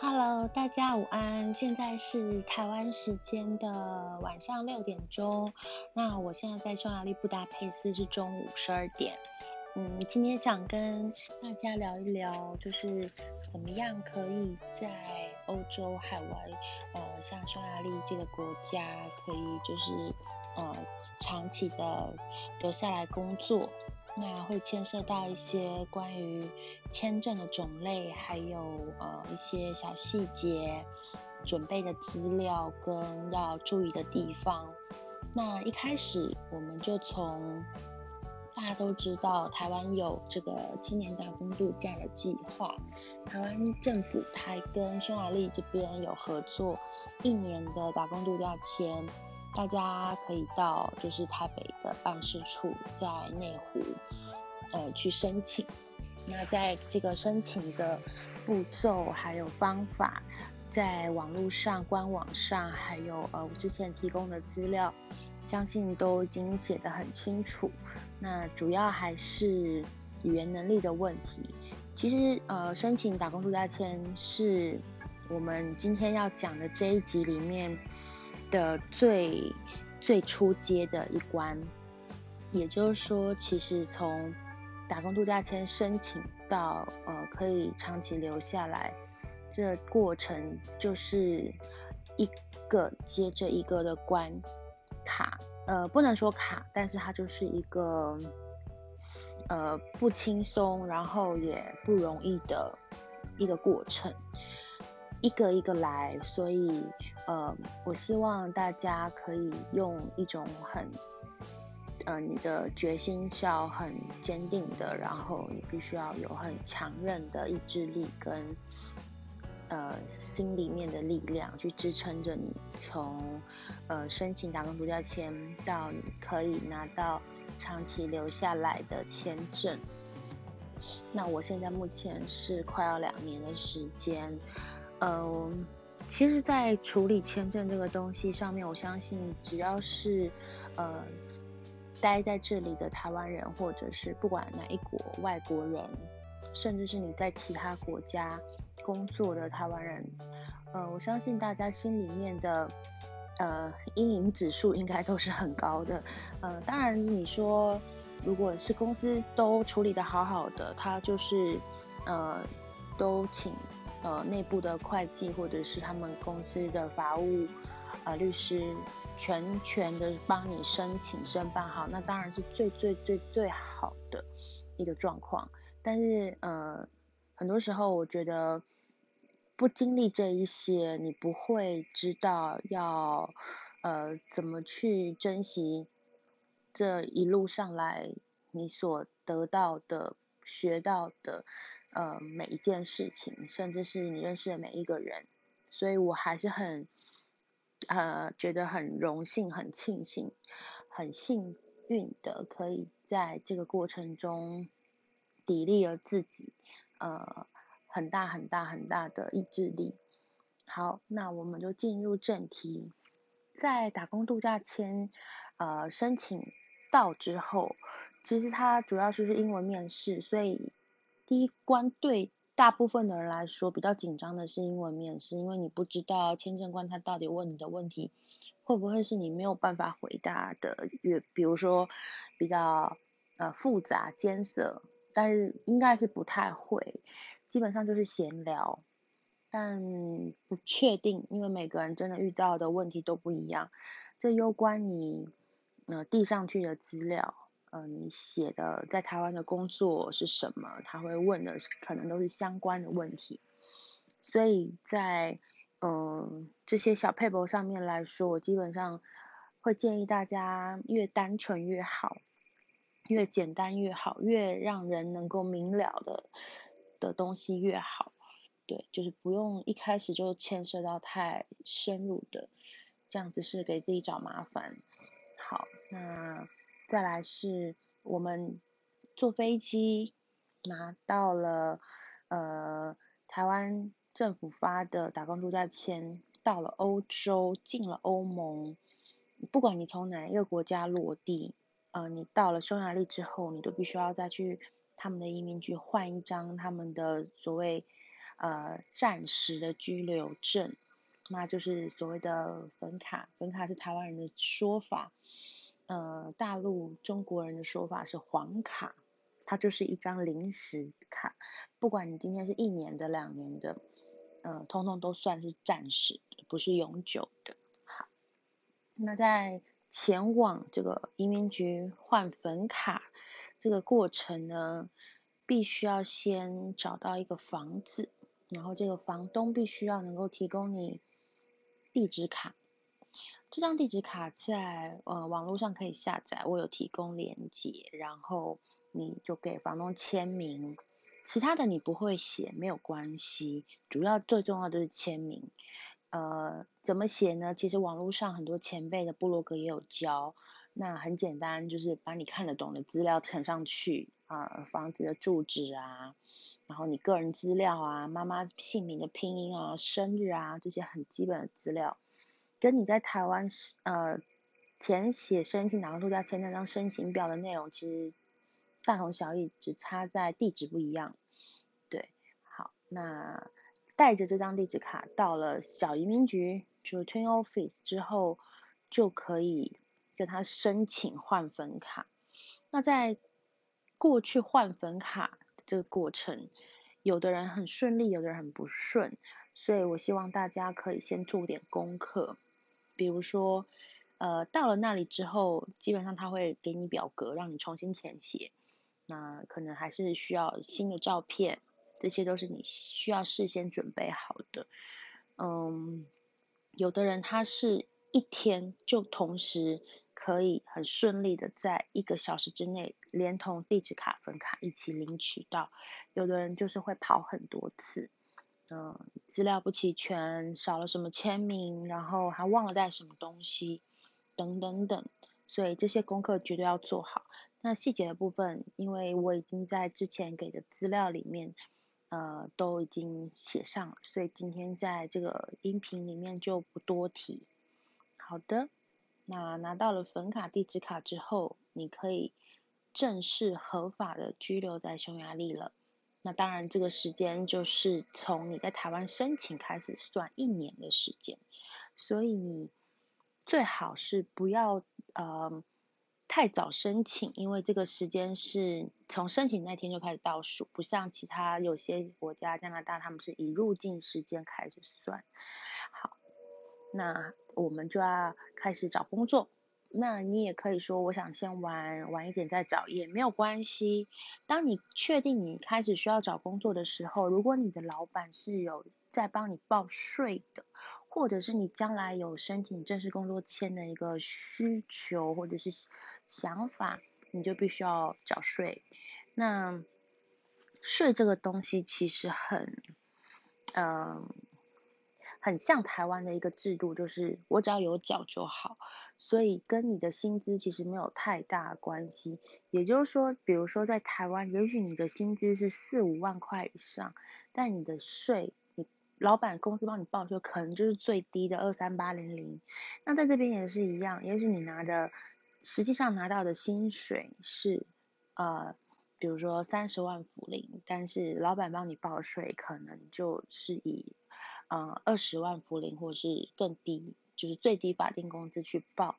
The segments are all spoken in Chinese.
Hello，大家午安，现在是台湾时间的晚上六点钟。那我现在在匈牙利布达佩斯是中午十二点。嗯，今天想跟大家聊一聊，就是怎么样可以在欧洲海外，呃，像匈牙利这个国家，可以就是呃长期的留下来工作。那会牵涉到一些关于签证的种类，还有呃一些小细节、准备的资料跟要注意的地方。那一开始我们就从大家都知道台湾有这个青年打工度假的计划，台湾政府还跟匈牙利这边有合作一年的打工度假签。大家可以到就是台北的办事处，在内湖，呃，去申请。那在这个申请的步骤还有方法，在网络上官网上，还有呃我之前提供的资料，相信都已经写得很清楚。那主要还是语言能力的问题。其实呃，申请打工度假签是我们今天要讲的这一集里面。的最最初阶的一关，也就是说，其实从打工度假签申请到呃可以长期留下来，这过程就是一个接着一个的关卡，呃，不能说卡，但是它就是一个呃不轻松，然后也不容易的一个过程。一个一个来，所以，呃，我希望大家可以用一种很，呃，你的决心是要很坚定的，然后你必须要有很强韧的意志力跟，呃，心里面的力量去支撑着你，从，呃，申请打工度假签到你可以拿到长期留下来的签证。那我现在目前是快要两年的时间。嗯，其实，在处理签证这个东西上面，我相信只要是呃待在这里的台湾人，或者是不管哪一国外国人，甚至是你在其他国家工作的台湾人，呃，我相信大家心里面的呃阴影指数应该都是很高的。呃，当然你说如果是公司都处理的好好的，他就是呃都请。呃，内部的会计或者是他们公司的法务，呃，律师全权的帮你申请申办好，那当然是最最最最好的一个状况。但是，呃，很多时候我觉得不经历这一些，你不会知道要呃怎么去珍惜这一路上来你所得到的、学到的。呃，每一件事情，甚至是你认识的每一个人，所以我还是很，呃，觉得很荣幸、很庆幸、很幸运的，可以在这个过程中砥砺了自己，呃，很大很大很大的意志力。好，那我们就进入正题，在打工度假签呃申请到之后，其实它主要就是英文面试，所以。第一关对大部分的人来说比较紧张的是英文面试，因为你不知道签证官他到底问你的问题会不会是你没有办法回答的，比比如说比较呃复杂艰涩，但是应该是不太会，基本上就是闲聊，但不确定，因为每个人真的遇到的问题都不一样，这攸关你呃递上去的资料。嗯，你写的在台湾的工作是什么？他会问的可能都是相关的问题，所以在嗯这些小 paper 上面来说，我基本上会建议大家越单纯越好，越简单越好，越让人能够明了的的东西越好。对，就是不用一开始就牵涉到太深入的，这样子是给自己找麻烦。好，那。再来是我们坐飞机拿到了呃台湾政府发的打工度假签，到了欧洲进了欧盟，不管你从哪一个国家落地，呃你到了匈牙利之后，你都必须要再去他们的移民局换一张他们的所谓呃暂时的居留证，那就是所谓的粉卡。粉卡是台湾人的说法，呃，大陆中国人的说法是黄卡，它就是一张临时卡，不管你今天是一年的、两年的，呃，通通都算是暂时，不是永久的。好，那在前往这个移民局换粉卡这个过程呢，必须要先找到一个房子，然后这个房东必须要能够提供你地址卡。这张地址卡在呃网络上可以下载，我有提供链接，然后你就给房东签名，其他的你不会写没有关系，主要最重要的是签名。呃，怎么写呢？其实网络上很多前辈的部落格也有教。那很简单，就是把你看得懂的资料填上去啊，房子的住址啊，然后你个人资料啊，妈妈姓名的拼音啊，生日啊，这些很基本的资料，跟你在台湾呃填写申请哪个度假签那张申请表的内容其实大同小异，只差在地址不一样。对，好，那。带着这张地址卡到了小移民局，就 Twin Office 之后，就可以跟他申请换粉卡。那在过去换粉卡这个过程，有的人很顺利，有的人很不顺，所以我希望大家可以先做点功课。比如说，呃，到了那里之后，基本上他会给你表格让你重新填写，那可能还是需要新的照片。这些都是你需要事先准备好的。嗯，有的人他是一天就同时可以很顺利的在一个小时之内连同地址卡、分卡一起领取到，有的人就是会跑很多次，嗯，资料不齐全，少了什么签名，然后还忘了带什么东西，等等等，所以这些功课绝对要做好。那细节的部分，因为我已经在之前给的资料里面。呃，都已经写上了，所以今天在这个音频里面就不多提。好的，那拿到了粉卡、地址卡之后，你可以正式合法的居留在匈牙利了。那当然，这个时间就是从你在台湾申请开始算一年的时间，所以你最好是不要呃。太早申请，因为这个时间是从申请那天就开始倒数，不像其他有些国家，加拿大他们是以入境时间开始算。好，那我们就要开始找工作。那你也可以说，我想先玩晚一点再找，也没有关系。当你确定你开始需要找工作的时候，如果你的老板是有在帮你报税的。或者是你将来有申请正式工作签的一个需求或者是想法，你就必须要缴税。那税这个东西其实很，嗯，很像台湾的一个制度，就是我只要有缴就好，所以跟你的薪资其实没有太大关系。也就是说，比如说在台湾，也许你的薪资是四五万块以上，但你的税。你老板公司帮你报税，可能就是最低的二三八零零。那在这边也是一样，也许你拿的实际上拿到的薪水是呃，比如说三十万福林，但是老板帮你报税，可能就是以呃二十万福林或是更低，就是最低法定工资去报。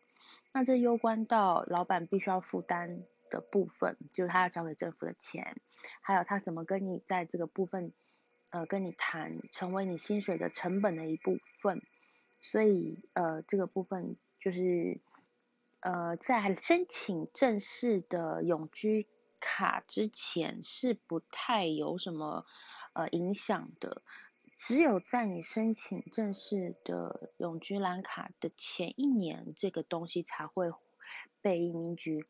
那这攸关到老板必须要负担的部分，就是他要交给政府的钱，还有他怎么跟你在这个部分。呃，跟你谈成为你薪水的成本的一部分，所以呃，这个部分就是呃，在申请正式的永居卡之前是不太有什么呃影响的，只有在你申请正式的永居蓝卡的前一年，这个东西才会被移民局。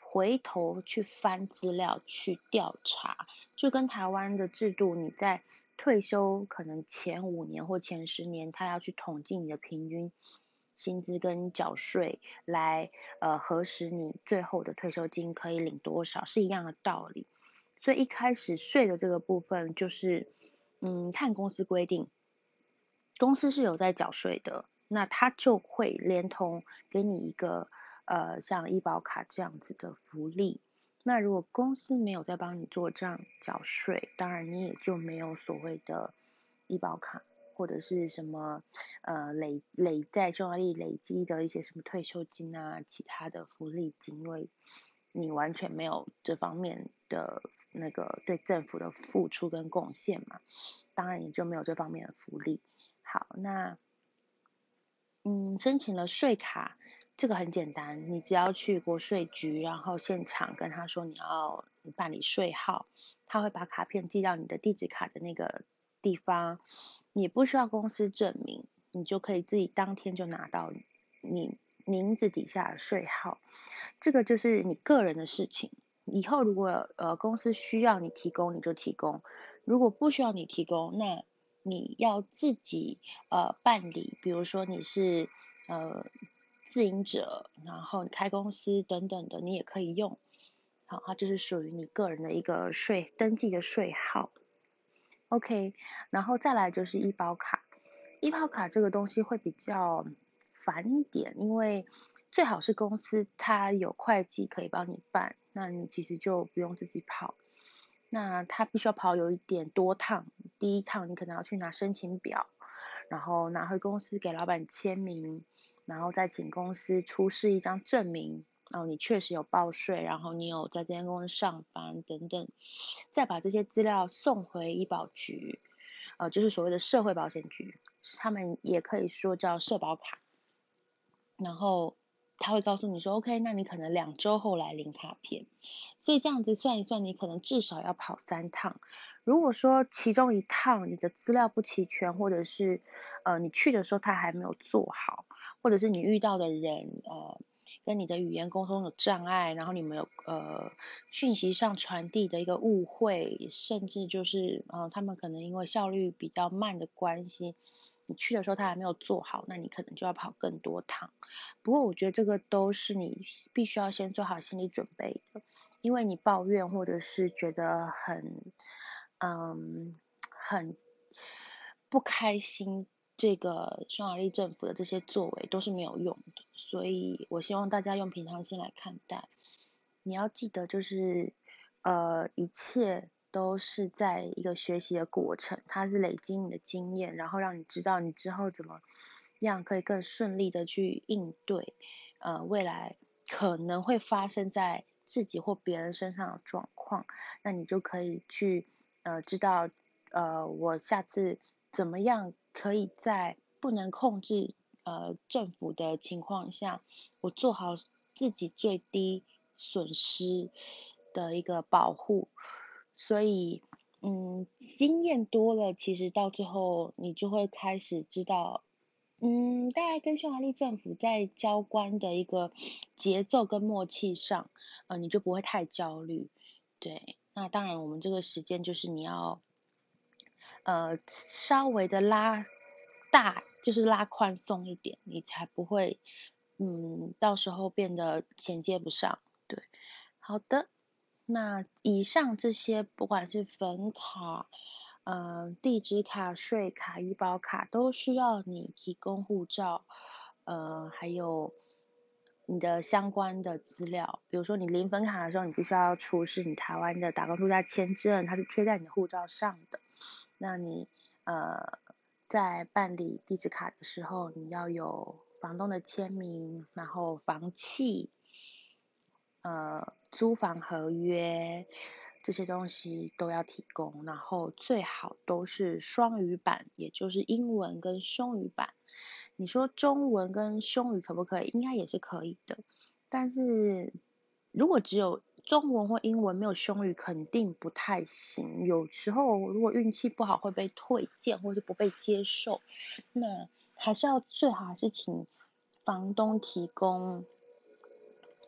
回头去翻资料去调查，就跟台湾的制度，你在退休可能前五年或前十年，他要去统计你的平均薪资跟缴税，来呃核实你最后的退休金可以领多少，是一样的道理。所以一开始税的这个部分，就是嗯看公司规定，公司是有在缴税的，那他就会连同给你一个。呃，像医保卡这样子的福利，那如果公司没有在帮你做这样缴税，当然你也就没有所谓的医保卡或者是什么呃累累在匈牙利累积的一些什么退休金啊，其他的福利金，因为你完全没有这方面的那个对政府的付出跟贡献嘛，当然你就没有这方面的福利。好，那嗯，申请了税卡。这个很简单，你只要去国税局，然后现场跟他说你要办理税号，他会把卡片寄到你的地址卡的那个地方，你不需要公司证明，你就可以自己当天就拿到你名字底下的税号，这个就是你个人的事情。以后如果呃公司需要你提供，你就提供；如果不需要你提供，那你要自己呃办理，比如说你是呃。自营者，然后你开公司等等的，你也可以用。好，它就是属于你个人的一个税登记的税号。OK，然后再来就是医保卡。医保卡这个东西会比较烦一点，因为最好是公司它有会计可以帮你办，那你其实就不用自己跑。那他必须要跑有一点多趟，第一趟你可能要去拿申请表，然后拿回公司给老板签名。然后再请公司出示一张证明，然后，你确实有报税，然后你有在这间公司上班等等，再把这些资料送回医保局，呃，就是所谓的社会保险局，他们也可以说叫社保卡，然后他会告诉你说，OK，那你可能两周后来领卡片，所以这样子算一算，你可能至少要跑三趟。如果说其中一趟你的资料不齐全，或者是呃你去的时候他还没有做好。或者是你遇到的人，呃，跟你的语言沟通有障碍，然后你们有呃讯息上传递的一个误会，甚至就是呃他们可能因为效率比较慢的关系，你去的时候他还没有做好，那你可能就要跑更多趟。不过我觉得这个都是你必须要先做好心理准备的，因为你抱怨或者是觉得很嗯很不开心。这个匈牙利政府的这些作为都是没有用的，所以我希望大家用平常心来看待。你要记得，就是呃，一切都是在一个学习的过程，它是累积你的经验，然后让你知道你之后怎么样可以更顺利的去应对呃未来可能会发生在自己或别人身上的状况，那你就可以去呃知道呃我下次怎么样。可以在不能控制呃政府的情况下，我做好自己最低损失的一个保护，所以嗯经验多了，其实到最后你就会开始知道，嗯大概跟匈牙利政府在交关的一个节奏跟默契上，呃你就不会太焦虑，对，那当然我们这个时间就是你要。呃，稍微的拉大，就是拉宽松一点，你才不会，嗯，到时候变得衔接不上。对，好的，那以上这些，不管是粉卡、呃，地址卡、税卡、医保卡，都需要你提供护照，呃，还有你的相关的资料。比如说你领粉卡的时候，你必须要出示你台湾的打工度假签证，它是贴在你的护照上的。那你呃在办理地址卡的时候，你要有房东的签名，然后房契，呃租房合约这些东西都要提供，然后最好都是双语版，也就是英文跟双语版。你说中文跟双语可不可以？应该也是可以的，但是如果只有中文或英文没有胸语肯定不太行，有时候如果运气不好会被退件或是不被接受，那还是要最好还是请房东提供，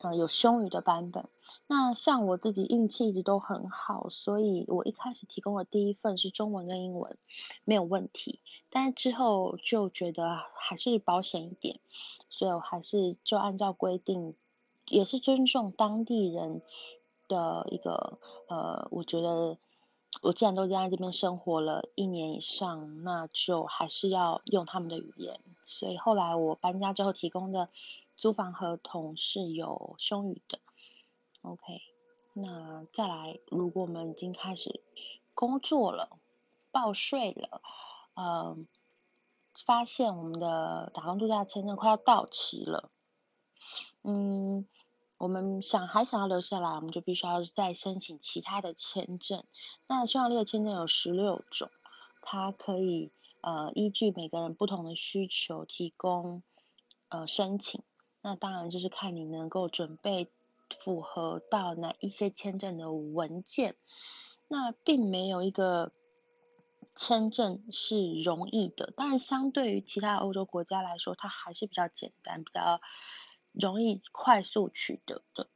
呃有胸语的版本。那像我自己运气一直都很好，所以我一开始提供的第一份是中文跟英文没有问题，但是之后就觉得还是保险一点，所以我还是就按照规定。也是尊重当地人的一个呃，我觉得我既然都在这边生活了一年以上，那就还是要用他们的语言。所以后来我搬家之后提供的租房合同是有匈语的。OK，那再来，如果我们已经开始工作了、报税了，嗯，发现我们的打工度假签证快要到期了，嗯。我们想还想要留下来，我们就必须要再申请其他的签证。那匈牙利的签证有十六种，它可以呃依据每个人不同的需求提供呃申请。那当然就是看你能够准备符合到哪一些签证的文件。那并没有一个签证是容易的，但相对于其他欧洲国家来说，它还是比较简单，比较。容易快速取得的，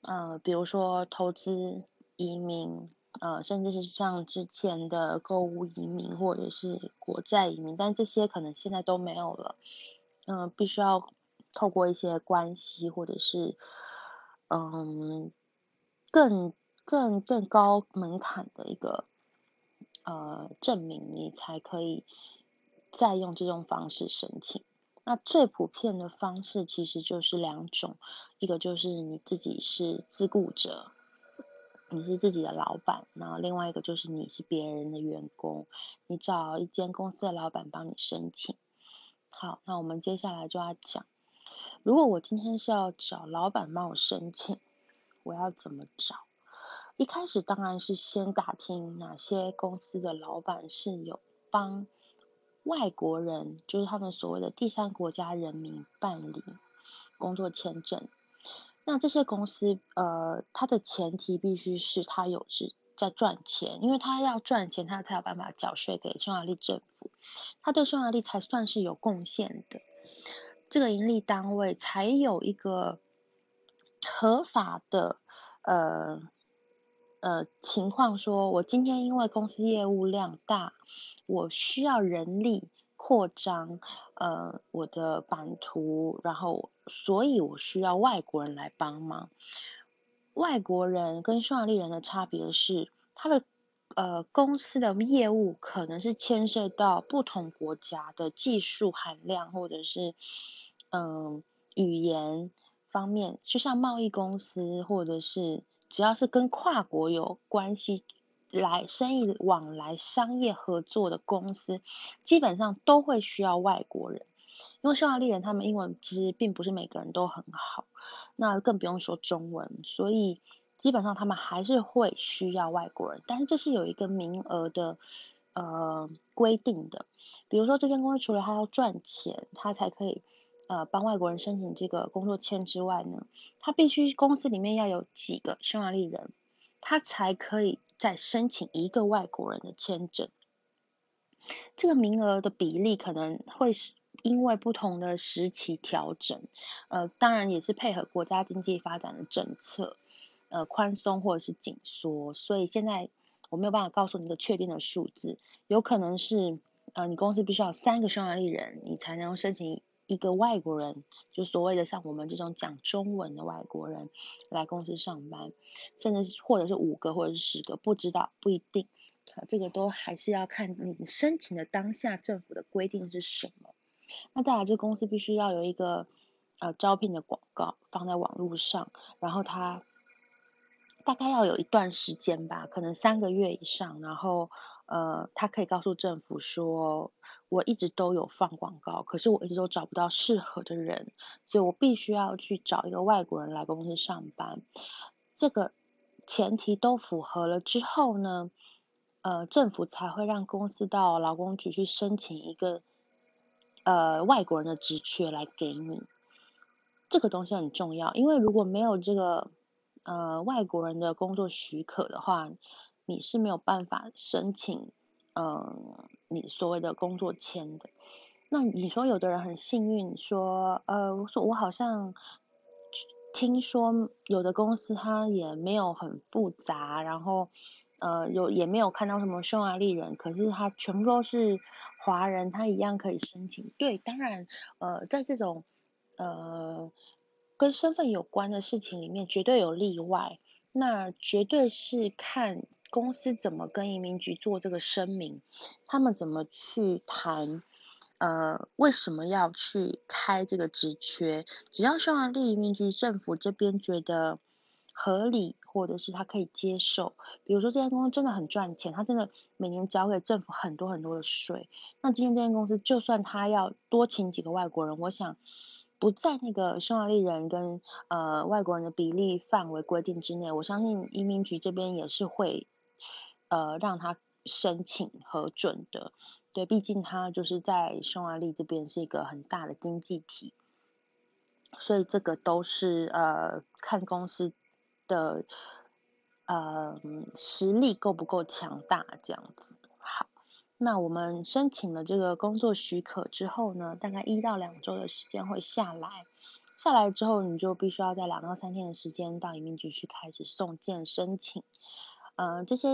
呃，比如说投资移民，呃，甚至是像之前的购物移民或者是国债移民，但这些可能现在都没有了，嗯，必须要透过一些关系或者是，嗯，更更更高门槛的一个呃证明，你才可以再用这种方式申请。那最普遍的方式其实就是两种，一个就是你自己是自雇者，你是自己的老板，然后另外一个就是你是别人的员工，你找一间公司的老板帮你申请。好，那我们接下来就要讲，如果我今天是要找老板帮我申请，我要怎么找？一开始当然是先打听哪些公司的老板是有帮。外国人就是他们所谓的第三国家人民办理工作签证，那这些公司呃，它的前提必须是它有是在赚钱，因为它要赚钱，它才有办法缴税给匈牙利政府，它对匈牙利才算是有贡献的，这个盈利单位才有一个合法的呃呃情况，说我今天因为公司业务量大。我需要人力扩张，呃，我的版图，然后，所以我需要外国人来帮忙。外国人跟匈牙利人的差别是，他的呃公司的业务可能是牵涉到不同国家的技术含量，或者是嗯语言方面，就像贸易公司，或者是只要是跟跨国有关系。来生意往来、商业合作的公司，基本上都会需要外国人，因为匈牙利人他们英文其实并不是每个人都很好，那更不用说中文，所以基本上他们还是会需要外国人，但是这是有一个名额的呃规定的，比如说这间公司除了他要赚钱，他才可以呃帮外国人申请这个工作签之外呢，他必须公司里面要有几个匈牙利人，他才可以。再申请一个外国人的签证，这个名额的比例可能会是因为不同的时期调整，呃，当然也是配合国家经济发展的政策，呃，宽松或者是紧缩，所以现在我没有办法告诉你一个确定的数字，有可能是呃，你公司必须要三个匈牙利人，你才能申请。一个外国人，就所谓的像我们这种讲中文的外国人来公司上班，甚至或者是五个或者是十个，不知道不一定，这个都还是要看你申请的当下政府的规定是什么。那再来，这公司必须要有一个呃招聘的广告放在网络上，然后它大概要有一段时间吧，可能三个月以上，然后。呃，他可以告诉政府说，我一直都有放广告，可是我一直都找不到适合的人，所以我必须要去找一个外国人来公司上班。这个前提都符合了之后呢，呃，政府才会让公司到劳工局去申请一个呃外国人的职缺来给你。这个东西很重要，因为如果没有这个呃外国人的工作许可的话，你是没有办法申请，嗯，你所谓的工作签的。那你说有的人很幸运，说，呃，我说我好像听说有的公司它也没有很复杂，然后，呃，有也没有看到什么匈牙利人，可是他全部都是华人，他一样可以申请。对，当然，呃，在这种呃跟身份有关的事情里面，绝对有例外，那绝对是看。公司怎么跟移民局做这个声明？他们怎么去谈？呃，为什么要去开这个职缺？只要匈牙利移民局政府这边觉得合理，或者是他可以接受。比如说这间公司真的很赚钱，他真的每年交给政府很多很多的税。那今天这间公司就算他要多请几个外国人，我想不在那个匈牙利人跟呃外国人的比例范围规定之内，我相信移民局这边也是会呃让他申请核准的。对，毕竟他就是在匈牙利这边是一个很大的经济体。所以这个都是呃看公司的呃实力够不够强大这样子。好，那我们申请了这个工作许可之后呢，大概一到两周的时间会下来。下来之后，你就必须要在两到三天的时间到移民局去开始送件申请。呃，这些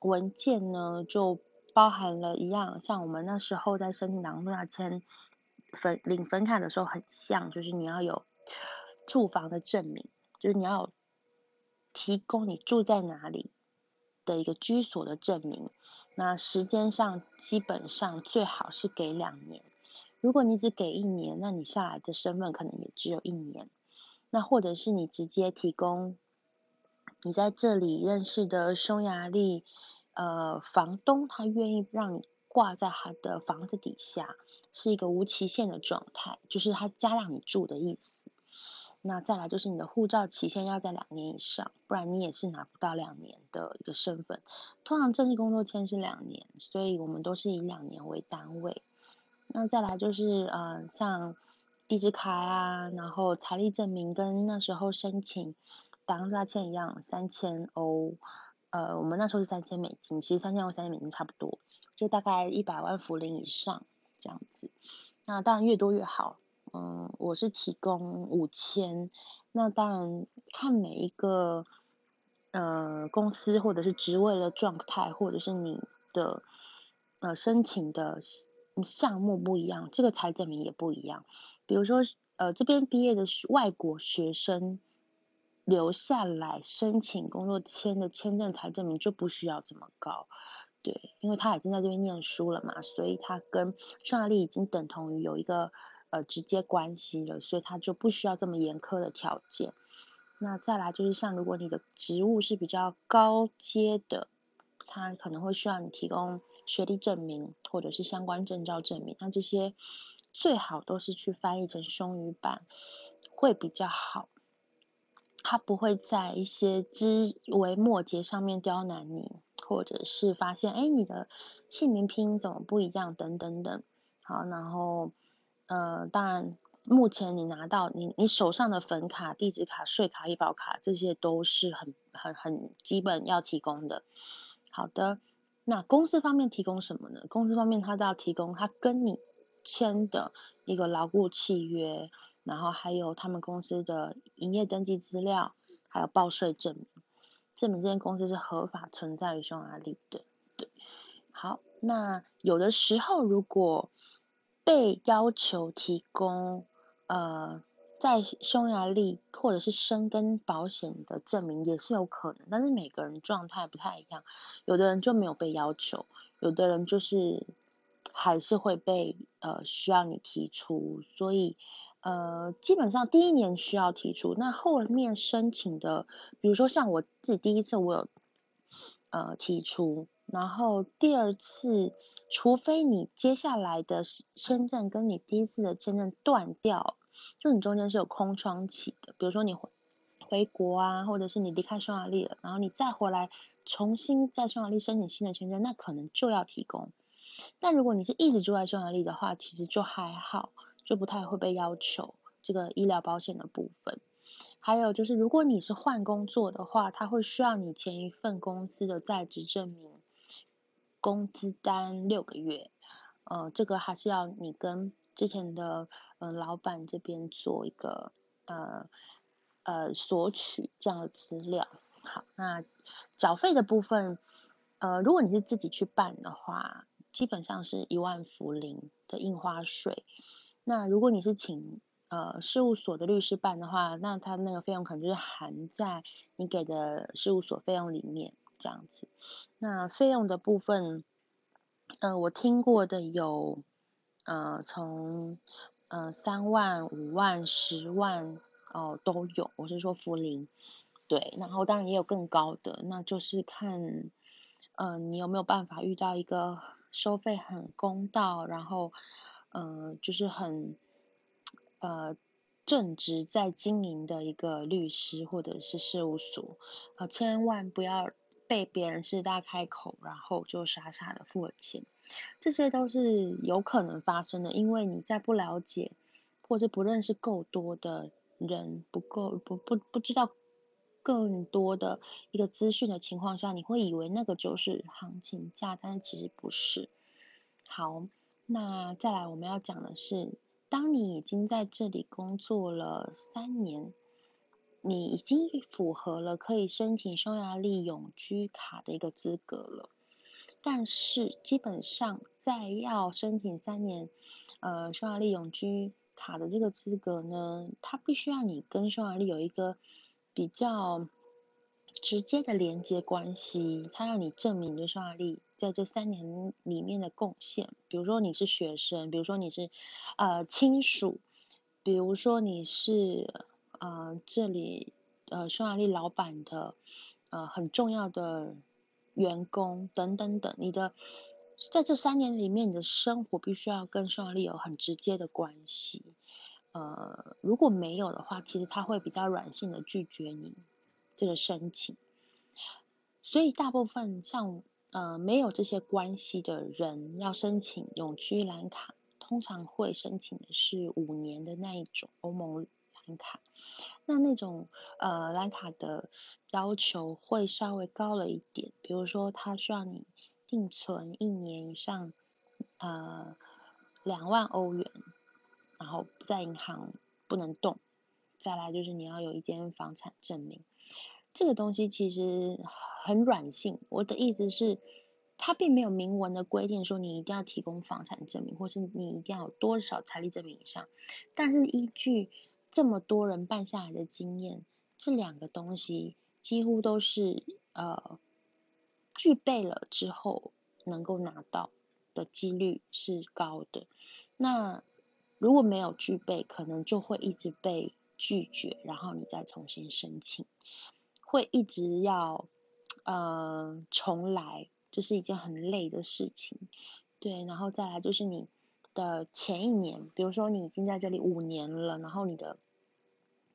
文件呢，就包含了一样，像我们那时候在申请打工度假签。分领分卡的时候很像，就是你要有住房的证明，就是你要提供你住在哪里的一个居所的证明。那时间上基本上最好是给两年，如果你只给一年，那你下来的身份可能也只有一年。那或者是你直接提供你在这里认识的匈牙利呃房东，他愿意让你挂在他的房子底下。是一个无期限的状态，就是他加让你住的意思。那再来就是你的护照期限要在两年以上，不然你也是拿不到两年的一个身份。通常正式工作签是两年，所以我们都是以两年为单位。那再来就是呃，像地址卡啊，然后财力证明跟那时候申请打工度假签一样，三千欧。呃，我们那时候是三千美金，其实三千欧三千美金差不多，就大概一百万福林以上。这样子，那当然越多越好。嗯，我是提供五千，那当然看每一个呃公司或者是职位的状态，或者是你的呃申请的项目不一样，这个财证明也不一样。比如说呃这边毕业的外国学生留下来申请工作签的签证才证明就不需要这么高。对，因为他已经在这边念书了嘛，所以他跟匈牙利已经等同于有一个呃直接关系了，所以他就不需要这么严苛的条件。那再来就是像如果你的职务是比较高阶的，他可能会需要你提供学历证明或者是相关证照证明，那这些最好都是去翻译成匈语版会比较好，他不会在一些枝微末节上面刁难你。或者是发现，哎，你的姓名拼音怎么不一样？等等等。好，然后，呃，当然，目前你拿到你你手上的粉卡、地址卡、税卡、医保卡，这些都是很很很基本要提供的。好的，那公司方面提供什么呢？公司方面他都要提供他跟你签的一个牢固契约，然后还有他们公司的营业登记资料，还有报税证明。证明这间公司是合法存在于匈牙利的，对。好，那有的时候如果被要求提供呃在匈牙利或者是生根保险的证明也是有可能，但是每个人状态不太一样，有的人就没有被要求，有的人就是还是会被呃需要你提出，所以。呃，基本上第一年需要提出，那后面申请的，比如说像我自己第一次我有呃提出，然后第二次，除非你接下来的签证跟你第一次的签证断掉，就你中间是有空窗期的，比如说你回回国啊，或者是你离开匈牙利了，然后你再回来重新在匈牙利申请新的签证，那可能就要提供。但如果你是一直住在匈牙利的话，其实就还好。就不太会被要求这个医疗保险的部分，还有就是如果你是换工作的话，他会需要你前一份公司的在职证明、工资单六个月，呃，这个还是要你跟之前的嗯老板这边做一个呃呃索取这样的资料。好，那缴费的部分，呃，如果你是自己去办的话，基本上是一万福林的印花税。那如果你是请呃事务所的律师办的话，那他那个费用可能就是含在你给的事务所费用里面这样子。那费用的部分，呃，我听过的有呃从呃三万、五万、十万哦都有，我是说福林。对，然后当然也有更高的，那就是看，嗯，你有没有办法遇到一个收费很公道，然后，嗯，就是很，呃，正直在经营的一个律师或者是事务所，啊，千万不要被别人是大开口，然后就傻傻的付了钱，这些都是有可能发生的，因为你在不了解或者不认识够多的人，不够不不不知道。更多的一个资讯的情况下，你会以为那个就是行情价，但是其实不是。好，那再来我们要讲的是，当你已经在这里工作了三年，你已经符合了可以申请匈牙利永居卡的一个资格了。但是基本上在要申请三年呃匈牙利永居卡的这个资格呢，它必须要你跟匈牙利有一个。比较直接的连接关系，他让你证明对匈牙利在这三年里面的贡献。比如说你是学生，比如说你是呃亲属，比如说你是呃这里呃匈牙利老板的呃很重要的员工等等等。你的在这三年里面，你的生活必须要跟匈牙利有很直接的关系。呃，如果没有的话，其实他会比较软性的拒绝你这个申请。所以大部分像呃没有这些关系的人要申请永居蓝卡，通常会申请的是五年的那一种欧盟蓝卡。那那种呃蓝卡的要求会稍微高了一点，比如说他需要你定存一年以上呃两万欧元。然后在银行不能动，再来就是你要有一间房产证明，这个东西其实很软性。我的意思是，它并没有明文的规定说你一定要提供房产证明，或是你一定要有多少财力证明以上。但是依据这么多人办下来的经验，这两个东西几乎都是呃具备了之后能够拿到的几率是高的。那如果没有具备，可能就会一直被拒绝，然后你再重新申请，会一直要呃重来，这是一件很累的事情。对，然后再来就是你的前一年，比如说你已经在这里五年了，然后你的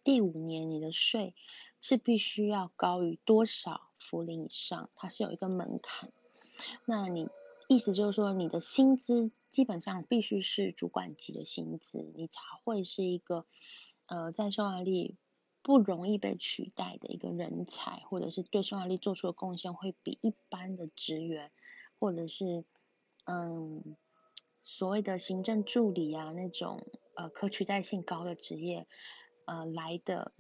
第五年你的税是必须要高于多少福林以上，它是有一个门槛。那你意思就是说你的薪资。基本上必须是主管级的薪资，你才会是一个呃在匈牙利不容易被取代的一个人才，或者是对匈牙利做出的贡献会比一般的职员，或者是嗯所谓的行政助理啊那种呃可取代性高的职业呃来的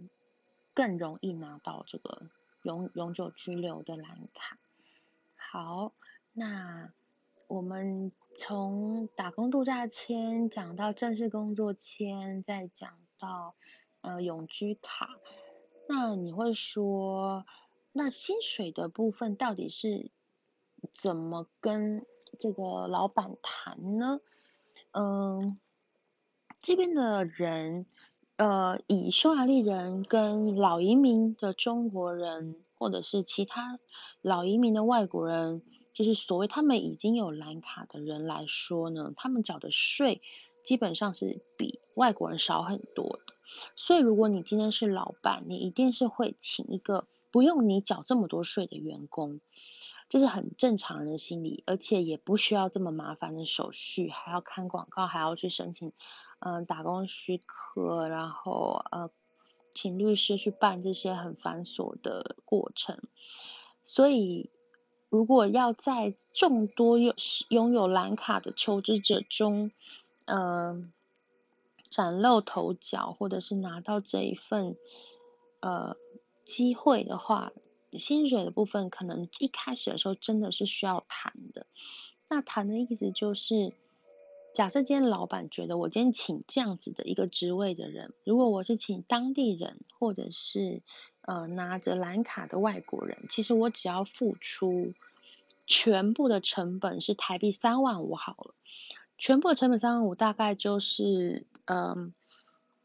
更容易拿到这个永永久居留的蓝卡。好，那我们。从打工度假签讲到正式工作签，再讲到呃永居卡，那你会说，那薪水的部分到底是怎么跟这个老板谈呢？嗯，这边的人，呃，以匈牙利人跟老移民的中国人，或者是其他老移民的外国人。就是所谓他们已经有蓝卡的人来说呢，他们缴的税基本上是比外国人少很多的。所以如果你今天是老板，你一定是会请一个不用你缴这么多税的员工，这是很正常人的心理，而且也不需要这么麻烦的手续，还要看广告，还要去申请嗯打工许可，然后呃请律师去办这些很繁琐的过程，所以。如果要在众多拥拥有蓝卡的求职者中，呃，崭露头角，或者是拿到这一份呃机会的话，薪水的部分可能一开始的时候真的是需要谈的。那谈的意思就是，假设今天老板觉得我今天请这样子的一个职位的人，如果我是请当地人，或者是呃，拿着蓝卡的外国人，其实我只要付出全部的成本是台币三万五好了，全部的成本三万五大概就是嗯，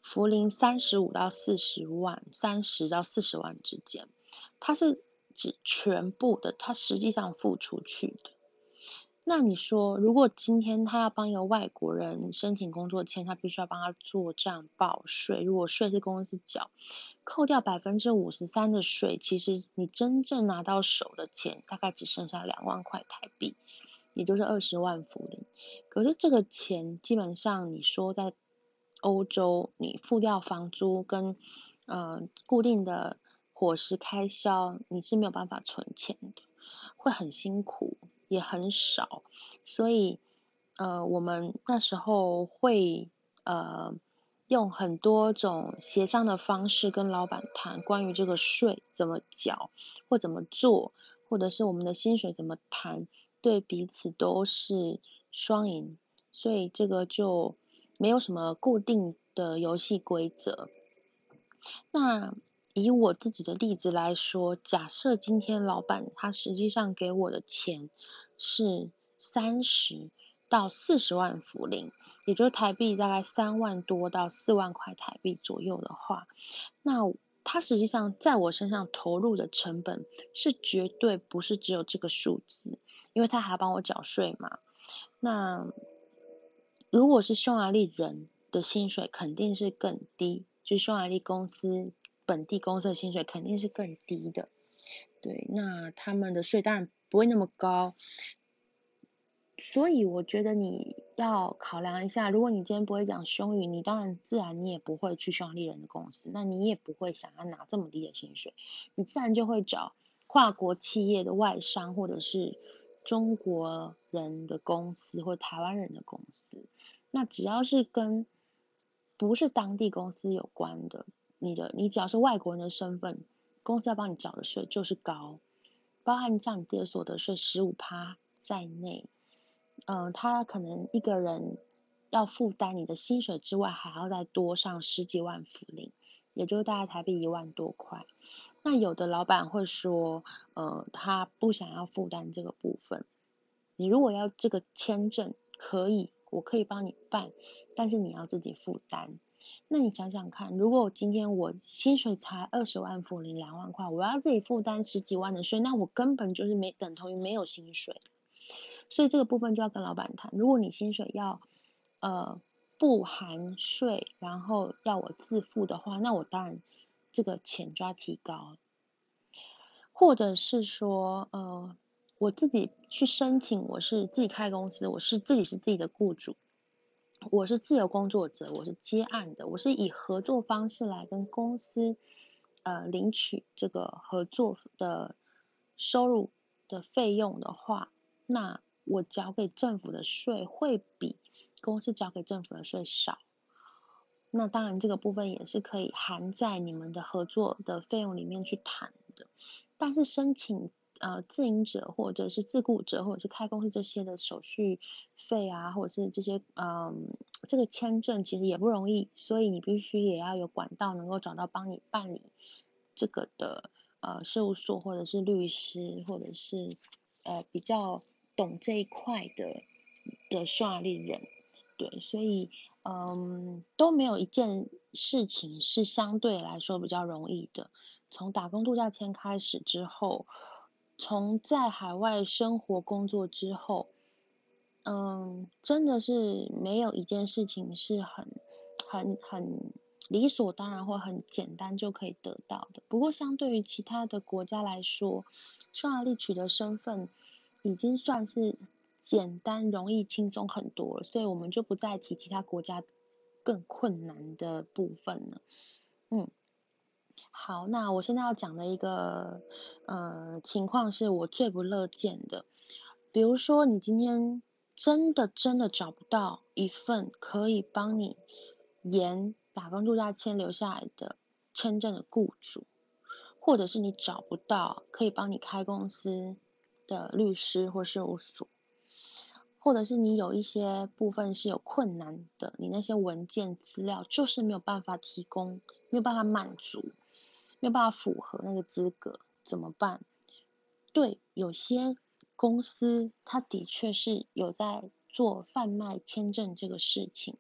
福林三十五到四十万，三十到四十万之间。它是指全部的，它实际上付出去的。那你说，如果今天他要帮一个外国人申请工作签，他必须要帮他做账报税。如果税是公司缴，扣掉百分之五十三的税，其实你真正拿到手的钱大概只剩下两万块台币，也就是二十万福林。可是这个钱基本上你说在欧洲，你付掉房租跟呃固定的伙食开销，你是没有办法存钱的，会很辛苦。也很少，所以呃，我们那时候会呃用很多种协商的方式跟老板谈关于这个税怎么缴或怎么做，或者是我们的薪水怎么谈，对彼此都是双赢，所以这个就没有什么固定的游戏规则。那。以我自己的例子来说，假设今天老板他实际上给我的钱是三十到四十万福林，也就是台币大概三万多到四万块台币左右的话，那他实际上在我身上投入的成本是绝对不是只有这个数字，因为他还要帮我缴税嘛。那如果是匈牙利人的薪水肯定是更低，就匈牙利公司。本地公司的薪水肯定是更低的，对，那他们的税当然不会那么高，所以我觉得你要考量一下，如果你今天不会讲匈语，你当然自然你也不会去匈牙利人的公司，那你也不会想要拿这么低的薪水，你自然就会找跨国企业的外商或者是中国人的公司或台湾人的公司，那只要是跟不是当地公司有关的。你的你只要是外国人的身份，公司要帮你缴的税就是高，包含像你自己的所得税十五趴在内，嗯，他可能一个人要负担你的薪水之外，还要再多上十几万福利，也就是大概台币一万多块。那有的老板会说，呃，他不想要负担这个部分，你如果要这个签证，可以，我可以帮你办，但是你要自己负担。那你想想看，如果今天我薪水才二十万，付你两万块，我要自己负担十几万的税，那我根本就是没等同于没有薪水。所以这个部分就要跟老板谈。如果你薪水要呃不含税，然后要我自付的话，那我当然这个钱就要提高。或者是说呃我自己去申请，我是自己开公司，我是自己是自己的雇主。我是自由工作者，我是接案的，我是以合作方式来跟公司呃领取这个合作的收入的费用的话，那我交给政府的税会比公司交给政府的税少。那当然这个部分也是可以含在你们的合作的费用里面去谈的，但是申请。呃，自营者或者是自雇者，或者是开公司这些的手续费啊，或者是这些，嗯，这个签证其实也不容易，所以你必须也要有管道能够找到帮你办理这个的呃事务所，或者是律师，或者是呃比较懂这一块的的匈牙利人，对，所以嗯都没有一件事情是相对来说比较容易的，从打工度假签开始之后。从在海外生活工作之后，嗯，真的是没有一件事情是很、很、很理所当然或很简单就可以得到的。不过，相对于其他的国家来说，匈牙利取得身份已经算是简单、容易、轻松很多了，所以我们就不再提其他国家更困难的部分了。嗯。好，那我现在要讲的一个呃情况是我最不乐见的，比如说你今天真的真的找不到一份可以帮你延打工度假签留下来的签证的雇主，或者是你找不到可以帮你开公司的律师或事务所，或者是你有一些部分是有困难的，你那些文件资料就是没有办法提供，没有办法满足。没有办法符合那个资格怎么办？对，有些公司它的确是有在做贩卖签证这个事情。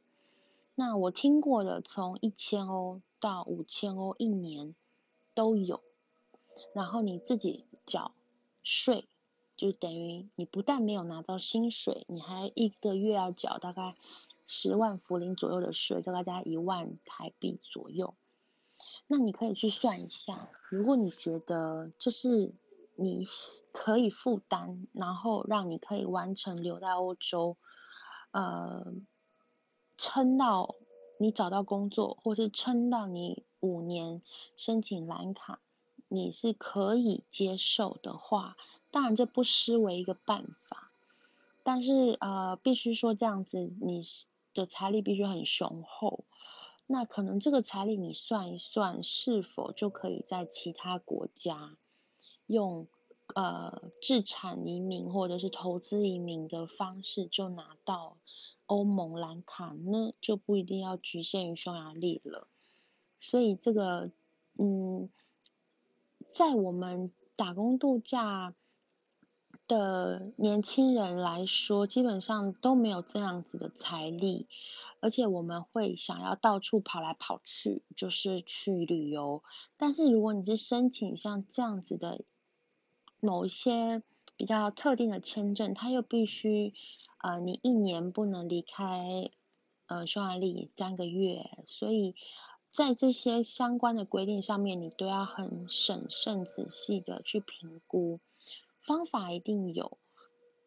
那我听过的，从一千欧到五千欧一年都有。然后你自己缴税，就等于你不但没有拿到薪水，你还一个月要缴大概十万福林左右的税，大概在一万台币左右。那你可以去算一下，如果你觉得这是你可以负担，然后让你可以完成留在欧洲，呃，撑到你找到工作，或是撑到你五年申请蓝卡，你是可以接受的话，当然这不失为一个办法，但是呃，必须说这样子，你的财力必须很雄厚。那可能这个彩礼你算一算，是否就可以在其他国家用呃自产移民或者是投资移民的方式就拿到欧盟蓝卡呢？就不一定要局限于匈牙利了。所以这个嗯，在我们打工度假的年轻人来说，基本上都没有这样子的财力。而且我们会想要到处跑来跑去，就是去旅游。但是如果你是申请像这样子的某一些比较特定的签证，它又必须呃你一年不能离开呃匈牙利三个月，所以在这些相关的规定上面，你都要很审慎仔细的去评估。方法一定有，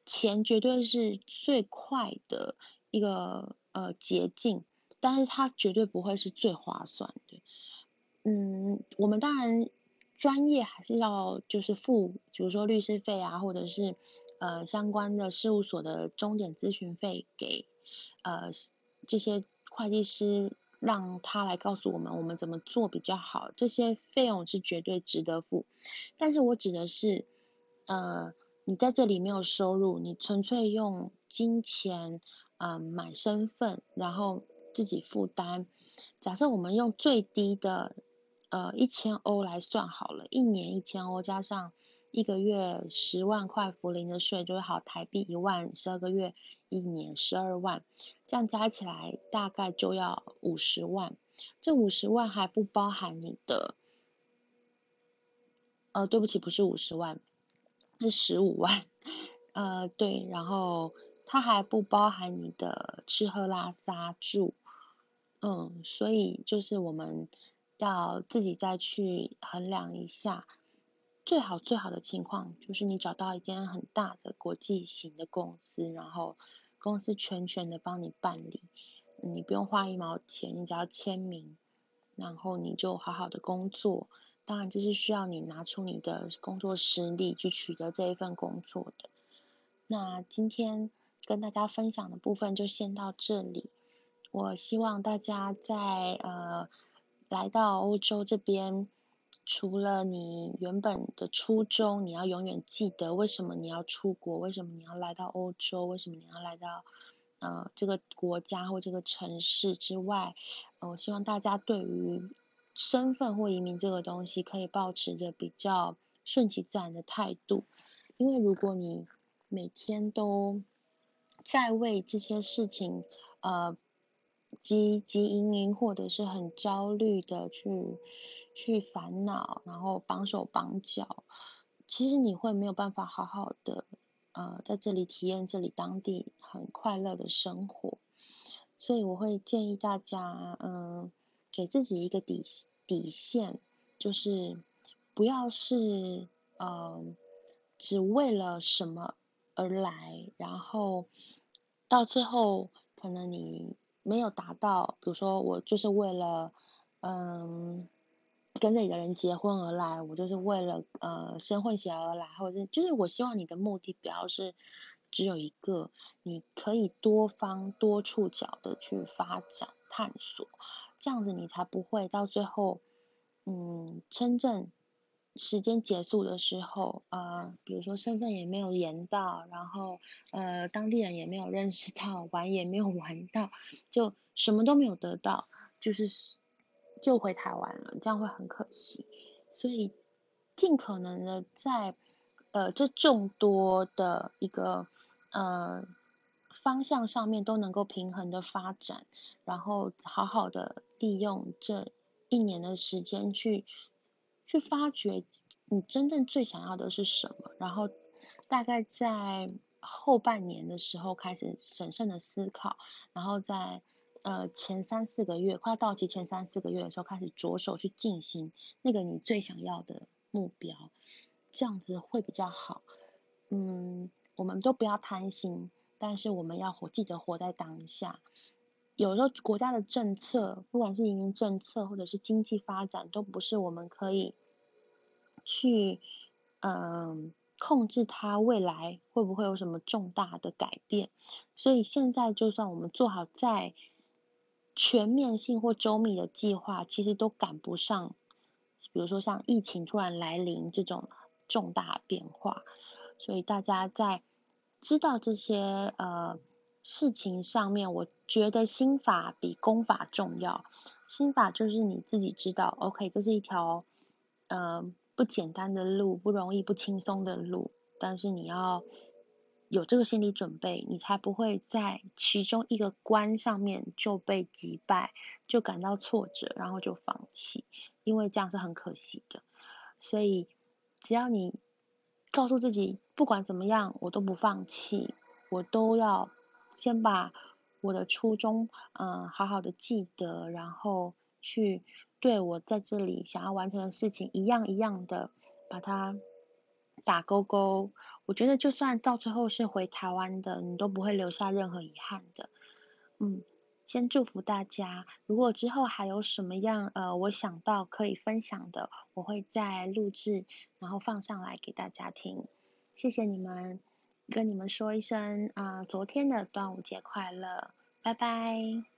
钱绝对是最快的一个。呃，捷径，但是它绝对不会是最划算的。嗯，我们当然专业还是要就是付，比如说律师费啊，或者是呃相关的事务所的终点咨询费给呃这些会计师，让他来告诉我们我们怎么做比较好，这些费用是绝对值得付。但是我指的是，呃，你在这里没有收入，你纯粹用金钱。嗯，买身份，然后自己负担。假设我们用最低的呃一千欧来算好了，一年一千欧加上一个月十万块福林的税，就是好台币一万，十二个月一年十二万，这样加起来大概就要五十万。这五十万还不包含你的，呃，对不起，不是五十万，是十五万。呃，对，然后。它还不包含你的吃喝拉撒住，嗯，所以就是我们要自己再去衡量一下，最好最好的情况就是你找到一间很大的国际型的公司，然后公司全权的帮你办理，你不用花一毛钱，你只要签名，然后你就好好的工作。当然这是需要你拿出你的工作实力去取得这一份工作的。那今天。跟大家分享的部分就先到这里。我希望大家在呃来到欧洲这边，除了你原本的初衷，你要永远记得为什么你要出国，为什么你要来到欧洲，为什么你要来到呃这个国家或这个城市之外，我希望大家对于身份或移民这个东西，可以保持着比较顺其自然的态度。因为如果你每天都在为这些事情，呃，汲汲营营，或者是很焦虑的去去烦恼，然后绑手绑脚，其实你会没有办法好好的，呃，在这里体验这里当地很快乐的生活。所以我会建议大家，嗯，给自己一个底底线，就是不要是，呃，只为了什么。而来，然后到最后，可能你没有达到，比如说我就是为了，嗯，跟这里的人结婚而来，我就是为了呃生混血而来，或者是就是我希望你的目的不要是只有一个，你可以多方多触角的去发展探索，这样子你才不会到最后，嗯，真正。时间结束的时候，呃，比如说身份也没有延到，然后呃，当地人也没有认识到，玩也没有玩到，就什么都没有得到，就是就回台湾了，这样会很可惜。所以尽可能的在呃这众多的一个呃方向上面都能够平衡的发展，然后好好的利用这一年的时间去。去发掘你真正最想要的是什么，然后大概在后半年的时候开始审慎的思考，然后在呃前三四个月快到期前三四个月的时候开始着手去进行那个你最想要的目标，这样子会比较好。嗯，我们都不要贪心，但是我们要活记得活在当下。有时候国家的政策，不管是移民政策或者是经济发展，都不是我们可以去嗯控制它未来会不会有什么重大的改变。所以现在就算我们做好再全面性或周密的计划，其实都赶不上，比如说像疫情突然来临这种重大变化。所以大家在知道这些呃。事情上面，我觉得心法比功法重要。心法就是你自己知道，OK，这是一条呃不简单的路，不容易、不轻松的路。但是你要有这个心理准备，你才不会在其中一个关上面就被击败，就感到挫折，然后就放弃，因为这样是很可惜的。所以只要你告诉自己，不管怎么样，我都不放弃，我都要。先把我的初衷，嗯，好好的记得，然后去对我在这里想要完成的事情，一样一样的把它打勾勾。我觉得就算到最后是回台湾的，你都不会留下任何遗憾的。嗯，先祝福大家。如果之后还有什么样，呃，我想到可以分享的，我会再录制，然后放上来给大家听。谢谢你们。跟你们说一声啊，昨天的端午节快乐，拜拜。